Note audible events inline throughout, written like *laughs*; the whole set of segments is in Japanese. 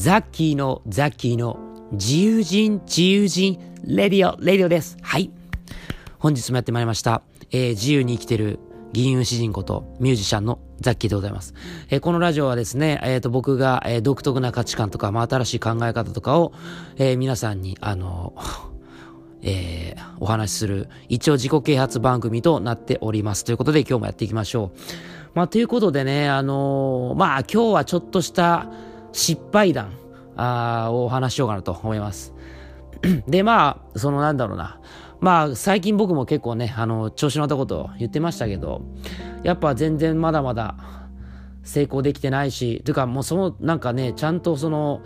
ザッキーのザッキーの自由人自由人レディオレディオです。はい。本日もやってまいりました。えー、自由に生きてる銀融詩人ことミュージシャンのザッキーでございます。えー、このラジオはですね、えっ、ー、と僕が、えー、独特な価値観とか、まあ、新しい考え方とかを、えー、皆さんに、あの *laughs* えー、お話しする、一応自己啓発番組となっております。ということで今日もやっていきましょう。まあ、ということでね、あの、まあ、今日はちょっとした失敗談、あをお話しようかなと思います。*clears throat* で、まあ、そのなんだろうな。まあ、最近僕も結構ね、あの、調子乗ったことを言ってましたけど、やっぱ全然まだまだ成功できてないし、というかもうその、なんかね、ちゃんとその、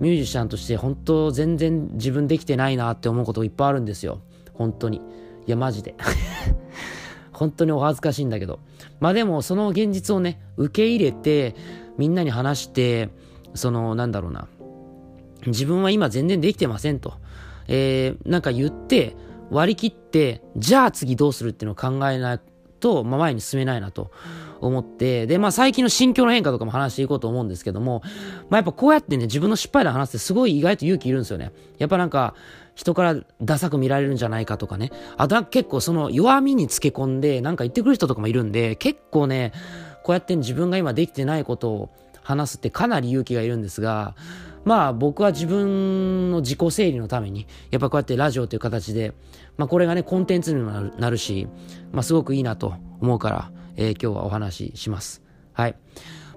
ミュージシャンとして本当全然自分できてないなって思うこといっぱいあるんですよ。本当に。いや、マジで。*laughs* 本当にお恥ずかしいんだけど。まあでも、その現実をね、受け入れて、みんなに話して、その、なんだろうな。自分は今全然できてませんと。えー、なんか言って、割り切って、じゃあ次どうするっていうのを考えないと、まあ、前に進めないなと思って、で、まあ最近の心境の変化とかも話していこうと思うんですけども、まあやっぱこうやってね、自分の失敗談話すってすごい意外と勇気いるんですよね。やっぱなんか、人からダサく見られるんじゃないかとかね。あと結構その弱みにつけ込んで、なんか言ってくる人とかもいるんで、結構ね、こうやって自分が今できてないことを話すってかなり勇気がいるんですが、まあ僕は自分の自己整理のために、やっぱこうやってラジオという形で、まあこれがね、コンテンツにもなるし、まあすごくいいなと思うから、えー、今日はお話しします。はい。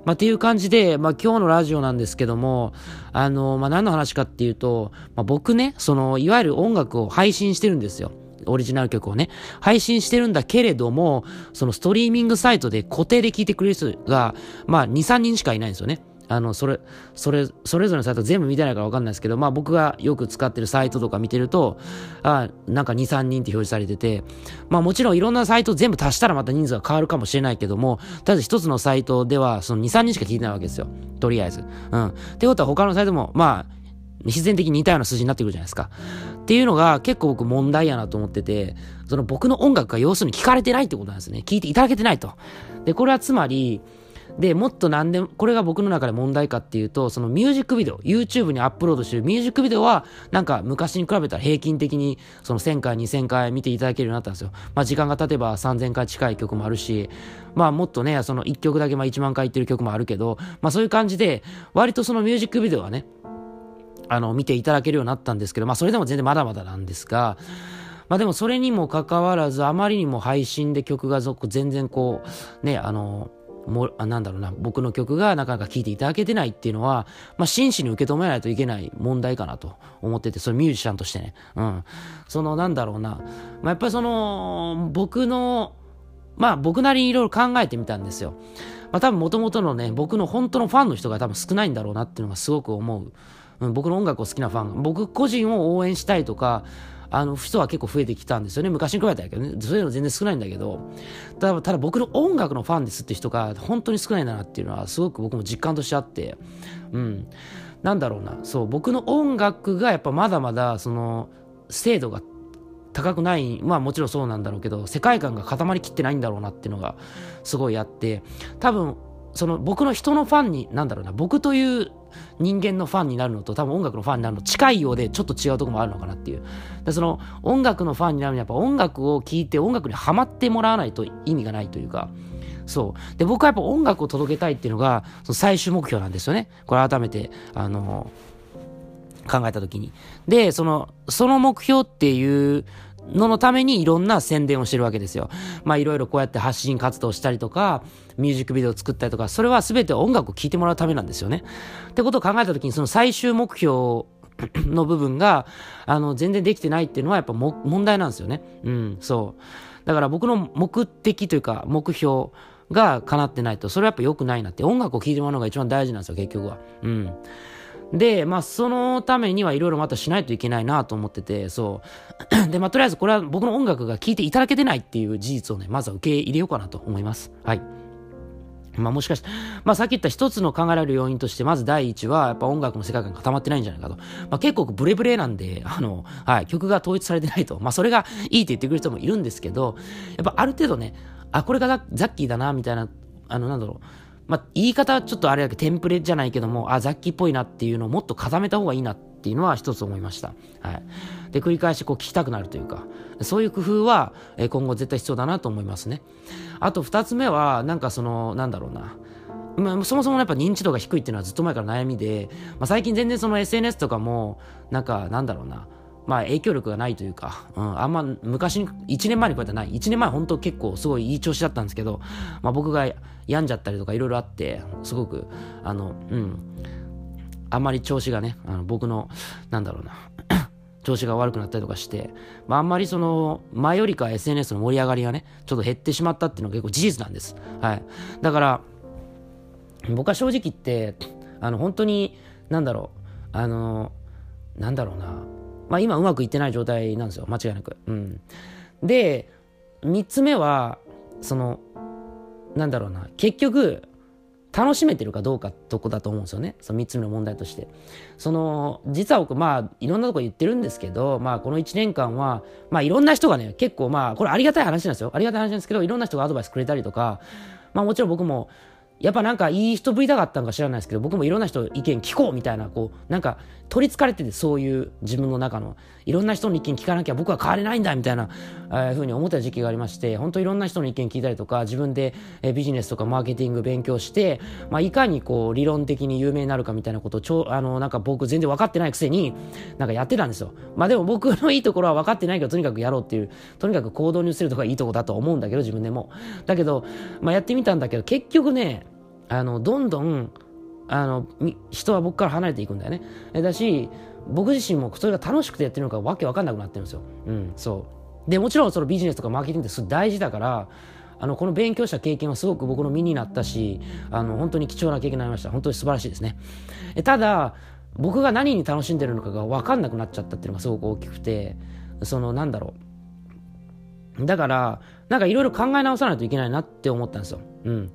まあ、っていう感じで、まあ、今日のラジオなんですけども、あの、まあ、何の話かっていうと、まあ、僕ね、その、いわゆる音楽を配信してるんですよ。オリジナル曲をね、配信してるんだけれども、そのストリーミングサイトで固定で聴いてくれる人が、まあ、2、3人しかいないんですよね。あの、それ、それ、それぞれのサイト全部見てないからわかんないですけど、まあ僕がよく使ってるサイトとか見てると、あなんか2、3人って表示されてて、まあもちろんいろんなサイト全部足したらまた人数が変わるかもしれないけども、ただ一つのサイトではその2、3人しか聞いてないわけですよ。とりあえず。うん。ってことは他のサイトも、まあ、必然的に似たような数字になってくるじゃないですか。っていうのが結構僕問題やなと思ってて、その僕の音楽が要するに聞かれてないってことなんですね。聞いていただけてないと。で、これはつまり、で、もっとなんで、これが僕の中で問題かっていうと、そのミュージックビデオ、YouTube にアップロードしてるミュージックビデオは、なんか昔に比べたら平均的に、その1000回、2000回見ていただけるようになったんですよ。まあ時間が経てば3000回近い曲もあるし、まあもっとね、その1曲だけまあ1万回いってる曲もあるけど、まあそういう感じで、割とそのミュージックビデオはね、あの、見ていただけるようになったんですけど、まあそれでも全然まだまだなんですが、まあでもそれにもかかわらず、あまりにも配信で曲が全然こう、ね、あの、もあなんだろうな、僕の曲がなかなか聴いていただけてないっていうのは、まあ、真摯に受け止めないといけない問題かなと思ってて、それミュージシャンとしてね。うん。その、なんだろうな、まあ、やっぱりその、僕の、まあ、僕なりにいろいろ考えてみたんですよ。まあ、多分元々のね、僕の本当のファンの人が多分少ないんだろうなっていうのがすごく思う。うん、僕の音楽を好きなファン、僕個人を応援したいとか、あの人は結構増えてきたんですよね。昔に比べたらけどね。そういうの全然少ないんだけど、ただただ僕の音楽のファンですって人が本当に少ないんだなっていうのはすごく僕も実感としてあって、うん。なんだろうな。そう、僕の音楽がやっぱまだまだ、その、精度が高くない、まあもちろんそうなんだろうけど、世界観が固まりきってないんだろうなっていうのがすごいあって、多分、その僕の人のファンに、なんだろうな、僕という人間のファンになるのと多分音楽のファンになるの近いようでちょっと違うとこもあるのかなっていう。でその音楽のファンになるにはやっぱ音楽を聴いて音楽にはまってもらわないと意味がないというか。そう。で、僕はやっぱ音楽を届けたいっていうのが、その最終目標なんですよね。これ改めて、あの、考えたときに。で、その、その目標っていうののためにいろんな宣伝をしてるわけですよ。まあいろいろこうやって発信活動したりとか、ミュージックビデオを作ったりとか、それは全て音楽を聴いてもらうためなんですよね。ってことを考えたときに、その最終目標の部分が、あの、全然できてないっていうのはやっぱも問題なんですよね。うん、そう。だから僕の目的というか、目標が叶ってないと、それはやっぱ良くないなって。音楽を聴いてもらうのが一番大事なんですよ、結局は。うん。で、まあ、そのためにはいろいろまたしないといけないなと思ってて、そう。*clears throat* で、まあ、とりあえずこれは僕の音楽が聴いていただけてないっていう事実をね、まずは受け入れようかなと思います。はい。まあもしかして、まあさっき言った一つの考えられる要因として、まず第一は、やっぱ音楽の世界観が固まってないんじゃないかと。まあ結構ブレブレなんで、*laughs* あの、はい、曲が統一されてないと。まあそれがいいって言ってくる人もいるんですけど、やっぱある程度ね、あ、これがザッキーだな、みたいな、あの、なんだろう、まあ、言い方はちょっとあれだけ、テンプレじゃないけども、あ、ザッキーっぽいなっていうのをもっと固めた方がいいなっていうのは一つ思いました。はい。で、繰り返しこう聞きたくなるというか、そういう工夫は、え今後絶対必要だなと思いますね。あと二つ目は、なんかその、なんだろうな。まあ、そもそもやっぱ認知度が低いっていうのはずっと前から悩みで、まあ、最近全然その SNS とかも、なんか、なんだろうな、まあ影響力がないというか、うん、あんま昔に、1年前にこうやってない。1年前本当結構すごいいい調子だったんですけど、まあ僕が病んじゃったりとかいろいろあって、すごく、あの、うん、あんまり調子がね、あの僕の、なんだろうな、*coughs* 調子が悪くなったりとかして、まああんまりその、前よりか SNS の盛り上がりがね、ちょっと減ってしまったっていうのが結構事実なんです。はい。だから、僕は正直言って、あの、本当に、なんだろう、あの、なんだろうな、まあ、今うまくいってない状態なんですよ。間違いなく。うん、で3つ目はそのなんだろうな。結局楽しめてるかどうかとこだと思うんですよね。その3つ目の問題として。その実は僕まあいろんなとこ言ってるんですけどまあこの1年間はまあいろんな人がね結構まあこれありがたい話なんですよ。ありがたい話なんですけどいろんな人がアドバイスくれたりとかまあもちろん僕もやっぱなんかいい人ぶりたかったんか知らないですけど、僕もいろんな人意見聞こうみたいな、こう、なんか取りつかれてて、そういう自分の中の、いろんな人の意見聞かなきゃ僕は変われないんだみたいな、えー、ふうに思った時期がありまして、本当いろんな人の意見聞いたりとか、自分で、えー、ビジネスとかマーケティング勉強して、まあ、いかにこう、理論的に有名になるかみたいなことを、ちょあの、なんか僕全然分かってないくせに、なんかやってたんですよ。まあでも僕のいいところは分かってないけど、とにかくやろうっていう、とにかく行動に移せるとかいいとこだと思うんだけど、自分でも。だけど、まあやってみたんだけど、結局ね、あのどんどんあの人は僕から離れていくんだよね。だし僕自身もそれが楽しくてやってるのかわけわかんなくなってるんですよ、うん、そう。でもちろんそのビジネスとかマーケティングって大事だからあのこの勉強した経験はすごく僕の身になったしあの本当に貴重な経験になりました。本当に素晴らしいですね。えただ僕が何に楽しんでるのかが分かんなくなっちゃったっていうのがすごく大きくてそのなんだろう。だからなんかいろいろ考え直さないといけないなって思ったんですよ。うん。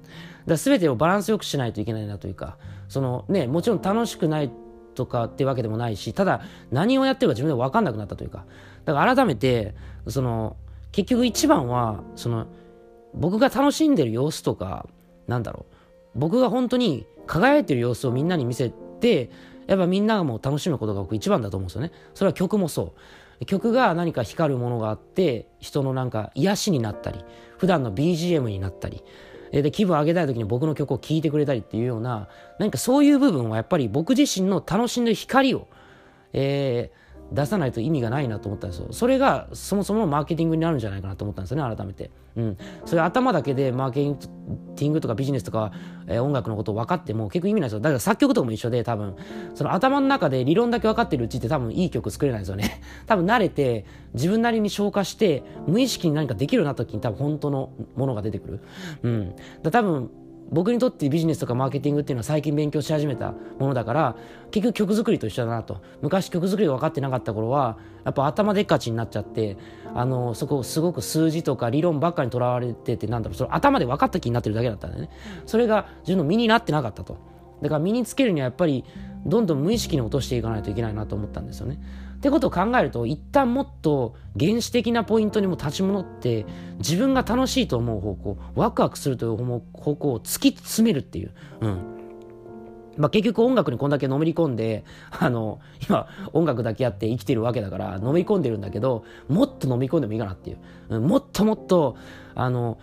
だ全てをバランスよくしないといけないなというか、そのね、もちろん楽しくないとかってわけでもないし、ただ何をやってるか自分で分かんなくなったというか、だから改めて、その、結局一番は、その、僕が楽しんでる様子とか、なんだろう、僕が本当に輝いてる様子をみんなに見せて、やっぱみんながもう楽しむことが僕一番だと思うんですよね。それは曲もそう。曲が何か光るものがあって、人のなんか癒しになったり、普段の BGM になったり、で、気分上げたい時に僕の曲を聴いてくれたりっていうような、何かそういう部分はやっぱり僕自身の楽しんでる光を、えー、出さないと意味がないなと思ったんですよ。それがそもそもマーケティングになるんじゃないかなと思ったんですよね、改めて。うん。それ頭だけでマーケティングとかビジネスとか、えー、音楽のことを分かっても結構意味ないですよ。だから作曲とかも一緒で多分、その頭の中で理論だけ分かってるうちって多分いい曲作れないですよね。*laughs* 多分慣れて自分なりに消化して無意識に何かできるようになった時に多分本当のものが出てくる。うん。だ多分僕にとってビジネスとかマーケティングっていうのは最近勉強し始めたものだから結局曲作りと一緒だなと。昔曲作りが分かってなかった頃はやっぱ頭でっかちになっちゃってあのそこすごく数字とか理論ばっかにとらわれててなんだろうそれ頭で分かった気になってるだけだったんだよね。それが自分の身になってなかったと。だから身につけるにはやっぱりどんどん無意識に落としていかないといけないなと思ったんですよね。ってことを考えると一旦もっと原始的なポイントにも立ち戻って自分が楽しいと思う方向ワクワクするという方向を突き詰めるっていう、うん。まあ、結局音楽にこんだけのめり込んで *laughs* あの今音楽だけやって生きてるわけだからのめり込んでるんだけどもっと飲み込んでもいいかなっていう、うん、もっともっとあの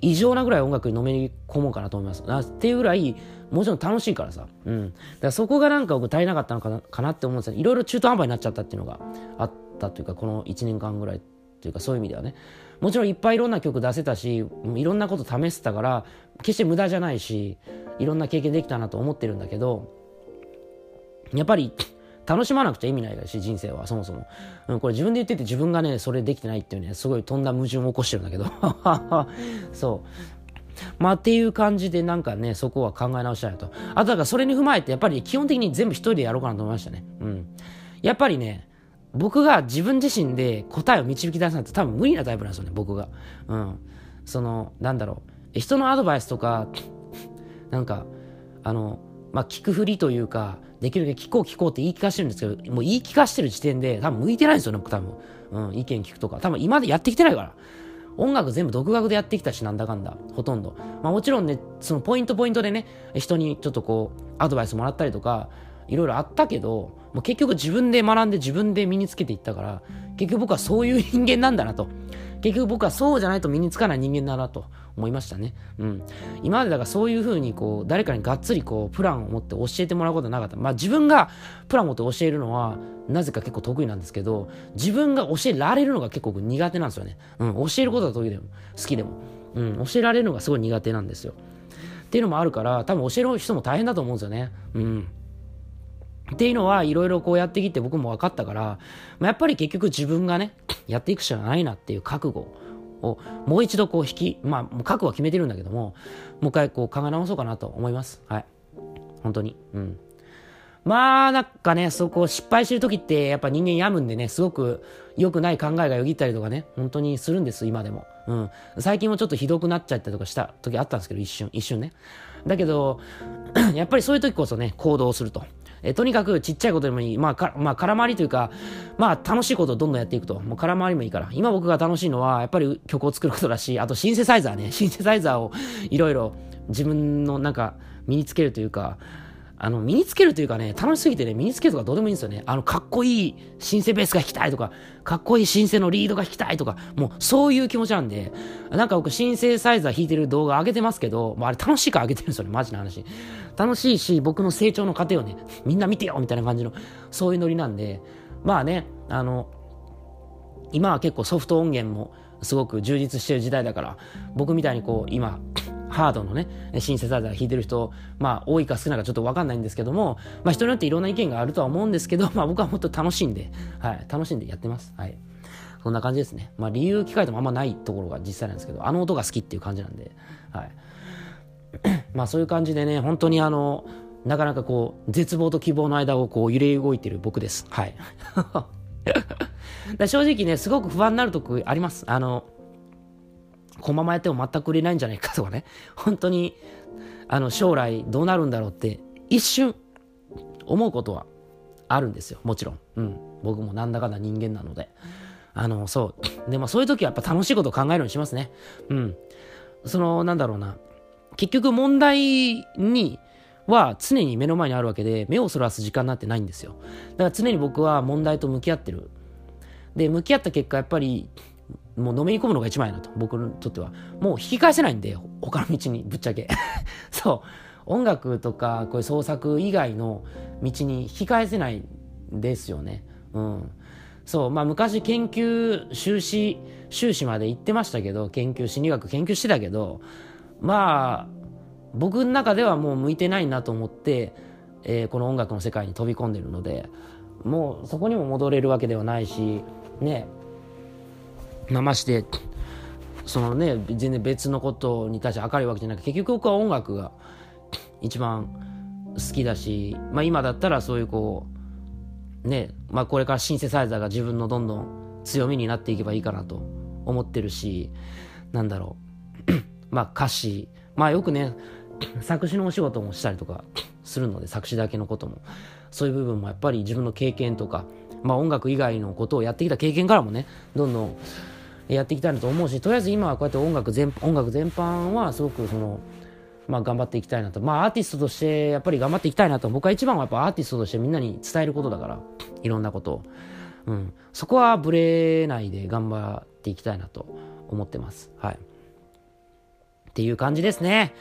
異常なぐらい音楽にのめり込もうかなと思います。っていうぐらい、もちろん楽しいからさ。うん。だからそこがなんか僕足りなかったのかなかなって思うんですよ。いろいろ中途半端になっちゃったっていうのがあったというか、この1年間ぐらいというか、そういう意味ではね。もちろんいっぱいいろんな曲出せたし、いろんなこと試せたから、決して無駄じゃないし、いろんな経験できたなと思ってるんだけど、やっぱり楽しまなくちゃ意味ないし、人生は、そもそも。うん、これ自分で言ってて自分がね、それできてないっていうね、すごいとんだ矛盾を起こしてるんだけど。*laughs* そう。まあっていう感じでなんかね、そこは考え直したいと。あとだからそれに踏まえて、やっぱり基本的に全部一人でやろうかなと思いましたね。うん。やっぱりね、僕が自分自身で答えを導き出すなんて多分無理なタイプなんですよね、僕が。うん。その、なんだろう。人のアドバイスとか、なんか、あの、まあ、聞くふりというか、できるだけ聞こう聞こうって言い聞かしてるんですけど、もう言い聞かしてる時点で多分向いてないんですよね、僕多分。うん、意見聞くとか。多分今までやってきてないから。音楽全部独学でやってきたし、なんだかんだ、ほとんど。まあもちろんね、そのポイントポイントでね、人にちょっとこう、アドバイスもらったりとか、いろいろあったけど、もう結局自分で学んで自分で身につけていったから、結局僕はそういう人間なんだなと。結局僕はそうじゃないと身につかない人間だなと思いましたね。うん。今までだからそういうふうにこう、誰かにがっつりこう、プランを持って教えてもらうことはなかった。まあ自分がプランを持って教えるのは、なぜか結構得意なんですけど、自分が教えられるのが結構苦手なんですよね。うん。教えることは得意でも、好きでも。うん。教えられるのがすごい苦手なんですよ。っていうのもあるから、多分教える人も大変だと思うんですよね。うん。っていうのはいろいろこうやってきて僕も分かったから、まあ、やっぱり結局自分がね、*clears throat* やっていくしかないなっていう覚悟をもう一度こう引き、まあ、覚悟は決めてるんだけども、もう一回こう考え直そうかなと思います。はい。本当に。うん。まあ、なんかね、そこ失敗してる時って、やっぱ人間病むんでね、すごく良くない考えがよぎったりとかね、本当にするんです、今でも。うん。最近もちょっとひどくなっちゃったりとかした時あったんですけど、一瞬、一瞬ね。だけど、*clears throat* やっぱりそういう時こそね、行動すると。えとにかくちっちゃいことでもいい。まあ、まあ、空回りというか、まあ、楽しいことをどんどんやっていくと。もう空回りもいいから。今僕が楽しいのは、やっぱり曲を作ることだし、あとシンセサイザーね。シンセサイザーをいろいろ自分のなんか身につけるというか、あの、身につけるというかね、楽しすぎてね、身につけるとかどうでもいいんですよね。あの、かっこいいシンセベースが弾きたいとか、かっこいいシンセのリードが弾きたいとか、もうそういう気持ちなんで、なんか僕シンセサイザー弾いてる動画上げてますけど、もうあれ楽しいから上げてるんですよね、マジな話。楽しいし、僕の成長の過程をね、みんな見てよみたいな感じの、そういうノリなんで、まあね、あの、今は結構ソフト音源もすごく充実してる時代だから、僕みたいにこう、今、ハードのね、シンセサイザー弾いてる人、まあ多いか少ないかちょっとわかんないんですけども、まあ人によっていろんな意見があるとは思うんですけど、*laughs* まあ僕はもっと楽しんで、はい、楽しんでやってます。はい。そんな感じですね。まあ理由聞かれてもあんまないところが実際なんですけど、あの音が好きっていう感じなんで、はい。*clears throat* まあそういう感じでね、本当にあの、なかなかこう、絶望と希望の間をこう揺れ動いてる僕です。はい。*laughs* 正直ね、すごく不安になるとこあります。あの、このままやっても全く売れないんじゃないかとかね、*laughs* 本当に、あの、将来どうなるんだろうって、一瞬、思うことはあるんですよ。もちろん。うん。僕もなんだかんだ人間なので。あの、そう。でもそういう時はやっぱ楽しいことを考えるようにしますね。うん。その、なんだろうな。結局問題に、は常に目の前にあるわけで、目をそらす時間なんてないんですよ。だから常に僕は問題と向き合ってる。で、向き合った結果、やっぱりもうのめり込むのが一番やなと、僕にとっては。もう引き返せないんで、他の道に、ぶっちゃけ。*laughs* そう。音楽とか、こういう創作以外の道に引き返せないんですよね。うん。そう、まあ昔研究、修士、修士まで行ってましたけど、研究、心理学研究してたけど、まあ、僕の中ではもう向いてないなと思って、えー、この音楽の世界に飛び込んでるので、もうそこにも戻れるわけではないし、ね、ま、まして、そのね、全然別のことに対して明るいわけじゃなくて、結局僕は音楽が一番好きだし、まあ今だったらそういうこう、ね、まあこれからシンセサイザーが自分のどんどん強みになっていけばいいかなと思ってるし、なんだろう、*clears throat* まあ歌詞、まあよくね、作詞のお仕事もしたりとかするので、作詞だけのことも。そういう部分もやっぱり自分の経験とか、まあ音楽以外のことをやってきた経験からもね、どんどんやっていきたいなと思うしとりあえず今はこうやって音楽全音楽全般はすごくその、まあ、頑張っていきたいなと。まあアーティストとしてやっぱり頑張っていきたいなと。僕は一番はやっぱアーティストとしてみんなに伝えることだから。いろんなことを、うん、そこはぶれないで頑張っていきたいなと思ってます。はい。っていう感じですね。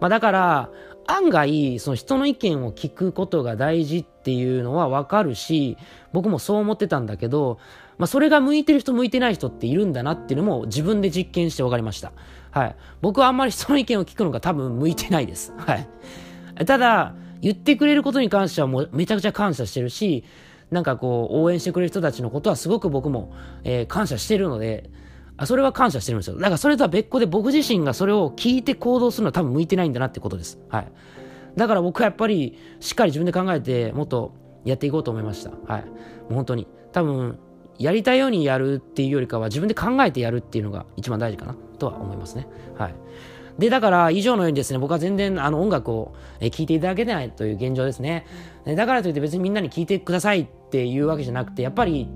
まあだから案外、その人の意見を聞くことが大事っていうのはわかるし、僕もそう思ってたんだけど、まあ、それが向いてる人向いてない人っているんだなっていうのも自分で実験して分かりました。はい。僕はあんまり人の意見を聞くのが多分向いてないです。*laughs* はい。ただ、言ってくれることに関してはもうめちゃくちゃ感謝してるし、なんかこう、応援してくれる人たちのことはすごく僕も、えー、感謝してるので、あそれは感謝してるんですよ。だからそれとは別個で僕自身がそれを聞いて行動するのは多分向いてないんだなってことです。はい。だから僕はやっぱりしっかり自分で考えてもっとやっていこうと思いました。はい。もう本当に。多分、やりたいようにやるっていうよりかは自分で考えてやるっていうのが一番大事かなとは思いますね。はい。で、だから以上のようにですね、僕は全然あの音楽を聴いていただけないという現状ですね。だからといって別にみんなに聴いてくださいっていうわけじゃなくて、やっぱり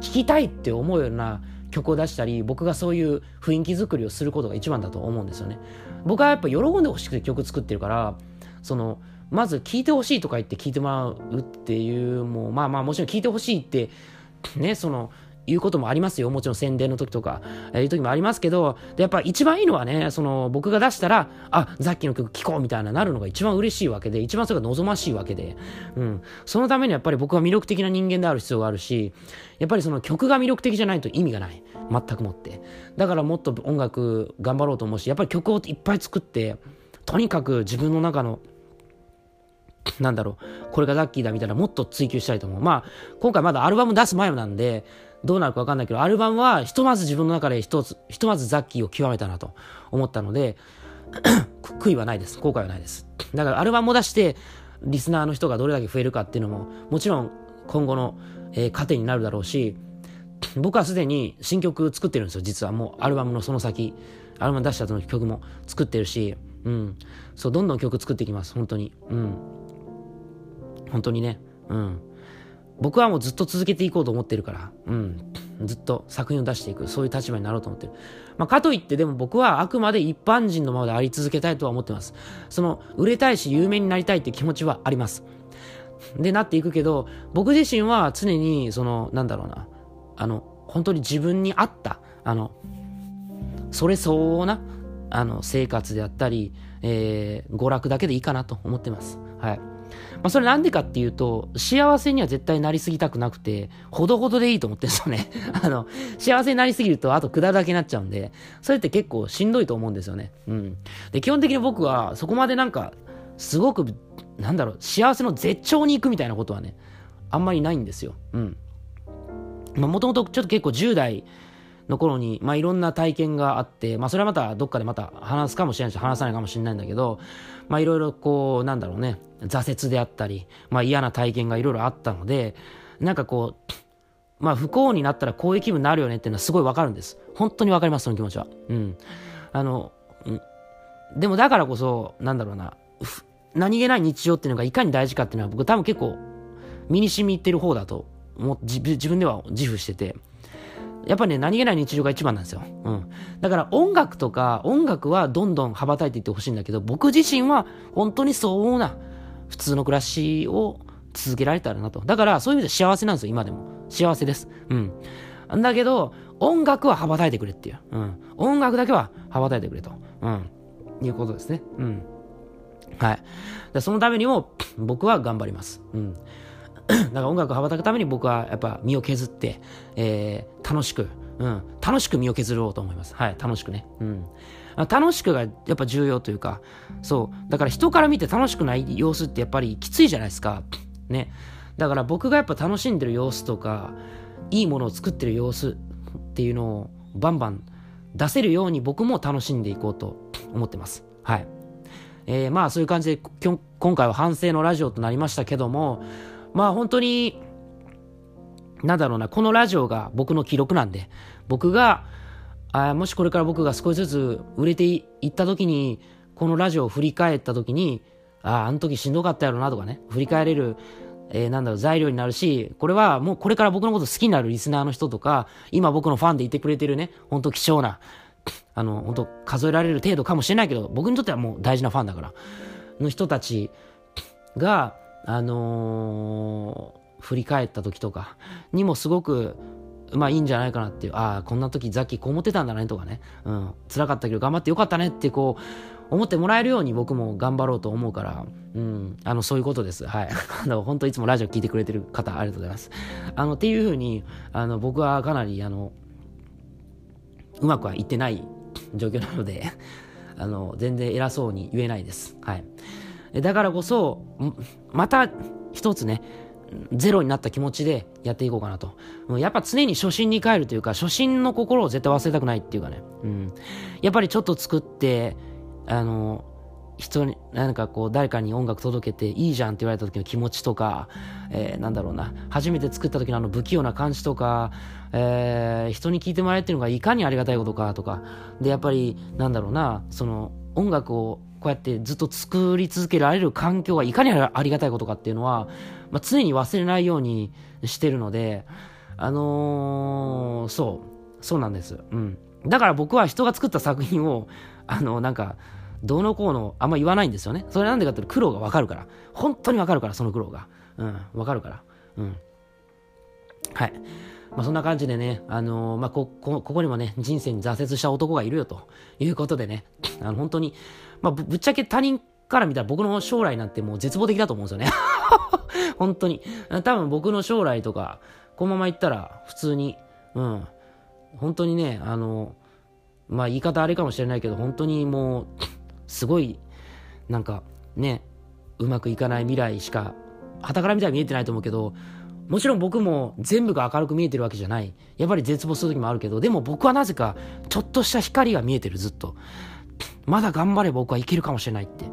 聴きたいって思うような曲を出したり、僕がそういう雰囲気作りをすることが一番だと思うんですよね。僕はやっぱ喜んでほしくて曲作ってるから、その、まず聴いてほしいとか言って聴いてもらうっていう、もう、まあまあもちろん聴いてほしいって、ね、その、いうこともありますよ。もちろん宣伝の時とか、え、いう時もありますけど、で、やっぱ一番いいのはね、その、僕が出したら、あ、ザッキーの曲聴こうみたいななるのが一番嬉しいわけで、一番それが望ましいわけで、うん。そのためにやっぱり僕は魅力的な人間である必要があるし、やっぱりその曲が魅力的じゃないと意味がない。全くもって。だからもっと音楽頑張ろうと思うし、やっぱり曲をいっぱい作って、とにかく自分の中のなんだろう、これがザッキーだみたいなもっと追求したいと思う。まあ、今回まだアルバム出す前なんで、どうなるかわかんないけど、アルバムはひとまず自分の中で一つ、ひとまずザッキーを極めたなと思ったので、*coughs* 悔いはないです。後悔はないです。だからアルバムを出して、リスナーの人がどれだけ増えるかっていうのも、もちろん今後の、えー、糧になるだろうし、僕はすでに新曲作ってるんですよ、実はもうアルバムのその先、アルバム出した後の曲も作ってるし、うん。そう、どんどん曲作っていきます、本当に。うん。本当にね。うん。僕はもうずっと続けていこうと思ってるから、うん。ずっと作品を出していく、そういう立場になろうと思ってる。まあ、かといってでも僕はあくまで一般人のままであり続けたいとは思ってます。その、売れたいし有名になりたいって気持ちはあります。で、なっていくけど、僕自身は常に、その、なんだろうな、あの、本当に自分に合った、あの、それ相応な、あの、生活であったり、えー、娯楽だけでいいかなと思ってます。はい。まあ、それなんでかっていうと、幸せには絶対なりすぎたくなくて、ほどほどでいいと思ってるんですよね。*laughs* あの、幸せになりすぎると、あと下るだけになっちゃうんで、それって結構しんどいと思うんですよね。うん。で、基本的に僕は、そこまでなんか、すごく、なんだろう、幸せの絶頂に行くみたいなことはね、あんまりないんですよ。うん。まあ、もともとちょっと結構10代、の頃に、まあ、いろんな体験があって、まあ、それはまたどっかでまた話すかもしれないし、話さないかもしれないんだけど、まあ、いろいろこう、なんだろうね、挫折であったり、まあ、嫌な体験がいろいろあったので、なんかこう、まあ、不幸になったらこういう気分になるよねっていうのはすごいわかるんです。本当にわかります、その気持ちは。うん。あの、ん、でもだからこそ、なんだろうな、何気ない日常っていうのがいかに大事かっていうのは僕多分結構身に染みってる方だと思自分では自負してて、やっぱね、何気ない日常が一番なんですよ。うん。だから音楽とか、音楽はどんどん羽ばたいていってほしいんだけど、僕自身は本当に相応な普通の暮らしを続けられたらなと。だからそういう意味で幸せなんですよ、今でも。幸せです。うん。だけど、音楽は羽ばたいてくれっていう。うん。音楽だけは羽ばたいてくれと。うん。いうことですね。うん。はい。そのためにも、僕は頑張ります。うん。*clears throat* だから音楽を羽ばたくために僕はやっぱ身を削って、えー、楽しく、うん、楽しく身を削ろうと思います。はい、楽しくね。うん。楽しくがやっぱ重要というか、そう。だから人から見て楽しくない様子ってやっぱりきついじゃないですか。ね。だから僕がやっぱ楽しんでる様子とか、いいものを作ってる様子っていうのをバンバン出せるように僕も楽しんでいこうと思ってます。はい。えー、まあそういう感じで今回は反省のラジオとなりましたけども、まあ本当に、なんだろうな、このラジオが僕の記録なんで、僕が、あもしこれから僕が少しずつ売れていった時に、このラジオを振り返った時に、ああ、あの時しんどかったやろなとかね、振り返れる、えー、なんだろう、材料になるし、これはもうこれから僕のこと好きになるリスナーの人とか、今僕のファンでいてくれてるね、本当貴重な、あの、本当数えられる程度かもしれないけど、僕にとってはもう大事なファンだから、の人たちが、あのー、振り返った時とかにもすごくまあいいんじゃないかなっていう、ああ、こんな時ザッキーこう思ってたんだねとかね、うん、辛かったけど頑張ってよかったねってこう、思ってもらえるように僕も頑張ろうと思うから、うん、あの、そういうことです。はい。*laughs* あの、本当いつもラジオ聞いてくれてる方、ありがとうございます。あの、っていうふうに、あの、僕はかなり、あの、うまくはいってない状況なので、あの、全然偉そうに言えないです。はい。だからこそ、また一つね、ゼロになった気持ちでやっていこうかなと。やっぱ常に初心に帰るというか、初心の心を絶対忘れたくないっていうかね。うん。やっぱりちょっと作って、あの、人に、なんかこう、誰かに音楽届けていいじゃんって言われた時の気持ちとか、えー、なんだろうな、初めて作った時のあの不器用な感じとか、えー、人に聞いてもらえてるのがいかにありがたいことかとか、で、やっぱり、なんだろうな、その、音楽をこうやってずっと作り続けられる環境がいかにありがたいことかっていうのは、まあ、常に忘れないようにしてるので、あのー、そそうなんです。うん。だから僕は人が作った作品を、あの、なんか、どうのこうのあんま言わないんですよね。それなんでかっていうと苦労がわかるから。本当にわかるから、その苦労が。うん、わかるから。うん。はい。まあ、そんな感じでね、あのー、まあ、こ、こ、ここにもね、人生に挫折した男がいるよということでね、あの、本当に、まあ、ぶっちゃけ他人から見たら僕の将来なんてもう絶望的だと思うんですよね。*laughs* 本当に。多分僕の将来とか、このままいったら普通に、うん、本当にね、あの、まあ言い方あれかもしれないけど、本当にもう、すごい、なんかね、うまくいかない未来しか、旗から見たら見えてないと思うけど、もちろん僕も全部が明るく見えてるわけじゃない。やっぱり絶望する時もあるけど、でも僕はなぜか、ちょっとした光が見えてる、ずっと。まだ頑張れば僕はいけるかもしれないって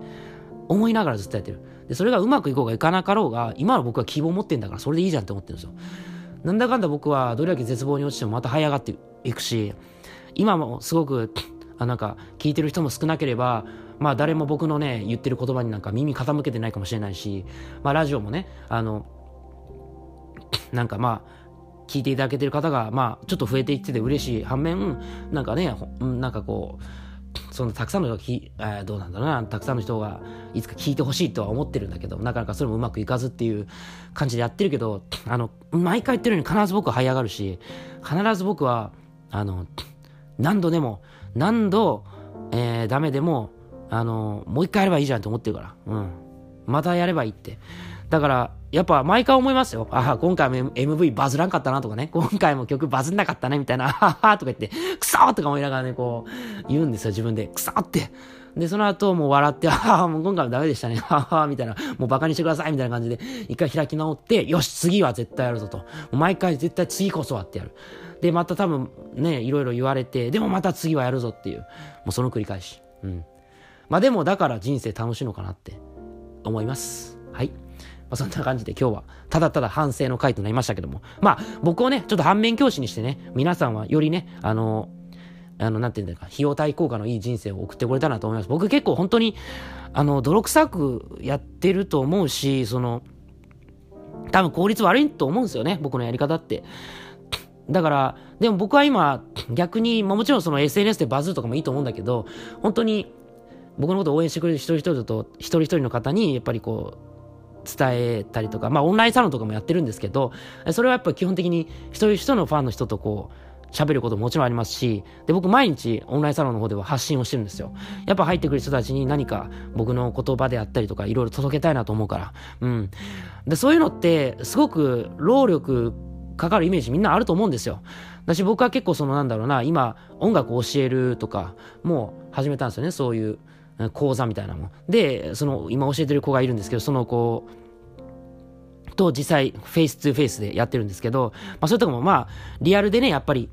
思いながらずっとやってる。で、それがうまくいこうがいかなかろうが、今の僕は希望を持ってるんだから、それでいいじゃんって思ってるんですよ。なんだかんだ僕はどれだけ絶望に落ちてもまた這い上がっていくし、今もすごく、あなんか、聞いてる人も少なければ、まあ誰も僕のね、言ってる言葉になんか耳傾けてないかもしれないし、まあラジオもね、あの、なんかまあ、聞いていただけてる方が、まあ、ちょっと増えていってて嬉しい反面、なんかね、なんかこう、そのたくさんの人がき、えー、どうなんだろうな、たくさんの人がいつか聞いてほしいとは思ってるんだけど、なかなかそれもうまくいかずっていう感じでやってるけど、あの、毎回言ってるように必ず僕は這い上がるし、必ず僕は、あの、何度でも、何度、えー、ダメでも、あの、もう一回やればいいじゃんって思ってるから、うん。またやればいいって。だから、やっぱ毎回思いますよ。ああ、今回も MV バズらんかったなとかね。今回も曲バズんなかったねみたいな、*laughs* あははとか言って、クソーとか思いながらね、こう、言うんですよ、自分で。クソって。で、その後もう笑って、ああ、もう今回もダメでしたね。*laughs* ははみたいな。もうバカにしてくださいみたいな感じで、一回開き直って、よし、次は絶対やるぞと。毎回絶対次こそはってやる。で、また多分ね、いろいろ言われて、でもまた次はやるぞっていう。もうその繰り返し。うん。まあでも、だから人生楽しいのかなって思います。はい。まあ、そんな感じで今日はただただ反省の回となりましたけども。まあ僕をね、ちょっと反面教師にしてね、皆さんはよりね、あの、あの、なんていうんだか、費用対効果のいい人生を送ってこれたなと思います。僕結構本当に、あの、泥臭くやってると思うし、その、多分効率悪いと思うんですよね、僕のやり方って。だから、でも僕は今、逆に、まあ、もちろんその SNS でバズるとかもいいと思うんだけど、本当に、僕のことを応援してくれる一人一人と、一人一人の方に、やっぱりこう、伝えたりとか、まあオンラインサロンとかもやってるんですけど、それはやっぱ基本的に一人一人のファンの人とこう、喋ることももちろんありますし、で、僕毎日オンラインサロンの方では発信をしてるんですよ。やっぱ入ってくる人たちに何か僕の言葉であったりとかいろいろ届けたいなと思うから。うん。で、そういうのってすごく労力かかるイメージみんなあると思うんですよ。私僕は結構そのなんだろうな、今音楽を教えるとかもう始めたんですよね、そういう講座みたいなもん。で、その今教えてる子がいるんですけど、その子と実際フェイス2フェイスでやってるんですけど、まあそういうとこもまあリアルでね、やっぱり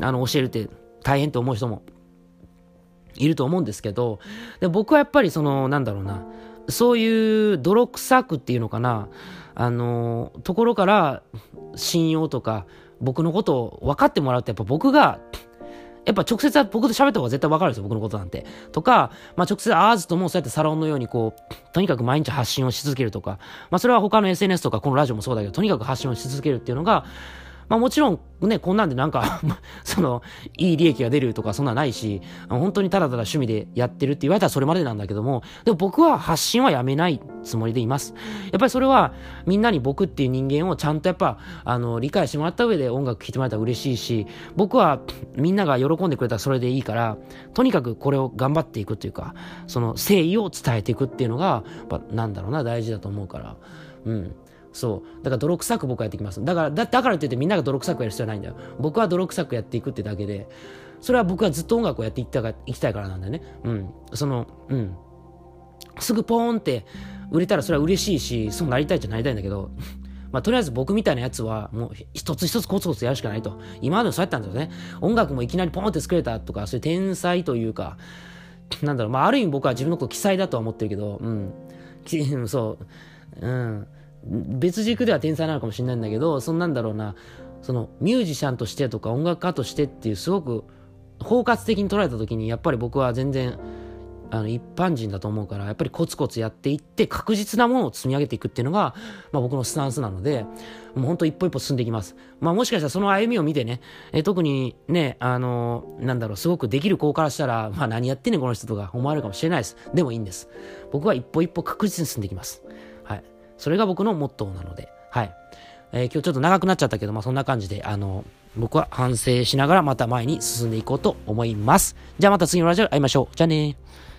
あの教えるって大変と思う人もいると思うんですけど、で僕はやっぱりそのなんだろうな、そういう泥臭くっていうのかな、あの、ところから信用とか僕のことを分かってもらうとやっぱ僕がやっぱ直接は僕と喋った方が絶対わかるんですよ、僕のことなんて。とか、まあ直接会わずともそうやってサロンのようにこう、とにかく毎日発信をし続けるとか、まあそれは他の SNS とかこのラジオもそうだけど、とにかく発信をし続けるっていうのが、まあもちろんね、こんなんでなんか *laughs* その、いい利益が出るとかそんなないし、本当にただただ趣味でやってるって言われたらそれまでなんだけども、でも僕は発信はやめないつもりでいます。やっぱりそれはみんなに僕っていう人間をちゃんとやっぱ、あの、理解してもらった上で音楽聴いてもらったら嬉しいし、僕はみんなが喜んでくれたらそれでいいから、とにかくこれを頑張っていくっていうか、その誠意を伝えていくっていうのが、やっぱなんだろうな、大事だと思うから、うん。そう。だから泥臭く僕はやっていきます。だから、だだからって言ってみんなが泥臭くやる必要はないんだよ。僕は泥臭くやっていくってだけで、それは僕はずっと音楽をやっていきたいいきたいからなんだよね。うん。その、うん。すぐポーンって売れたらそれは嬉しいし、そうなりたいっちゃなりたいんだけど、まあ、とりあえず僕みたいなやつは、もう一つ一つコツコツやるしかないと。今までもそうやったんですよね。音楽もいきなりポーンって作れたとか、そういう天才というか、なんだろう、まあ、ある意味僕は自分のこと奇才だとは思ってるけど、うん。そう、うん。別軸では天才なのかもしれないんだけど、そんなんだろうな、そのミュージシャンとしてとか音楽家としてっていうすごく包括的に捉えた時にやっぱり僕は全然あの、一般人だと思うから、やっぱりコツコツやっていって、確実なものを積み上げていくっていうのが、まあ僕のスタンスなので、もう本当一歩一歩進んでいきます。まあもしかしたらその歩みを見てね、え特にね、あのなんだろう、すごくできる子からしたら、まあ何やってんねんこの人とか思われるかもしれないです。でもいいんです。僕は一歩一歩確実に進んでいきます。それが僕のモットーなので、はい。えー、今日ちょっと長くなっちゃったけど、まあそんな感じで、あの僕は反省しながらまた前に進んでいこうと思います。じゃあまた次のラジオで会いましょう。じゃあねー。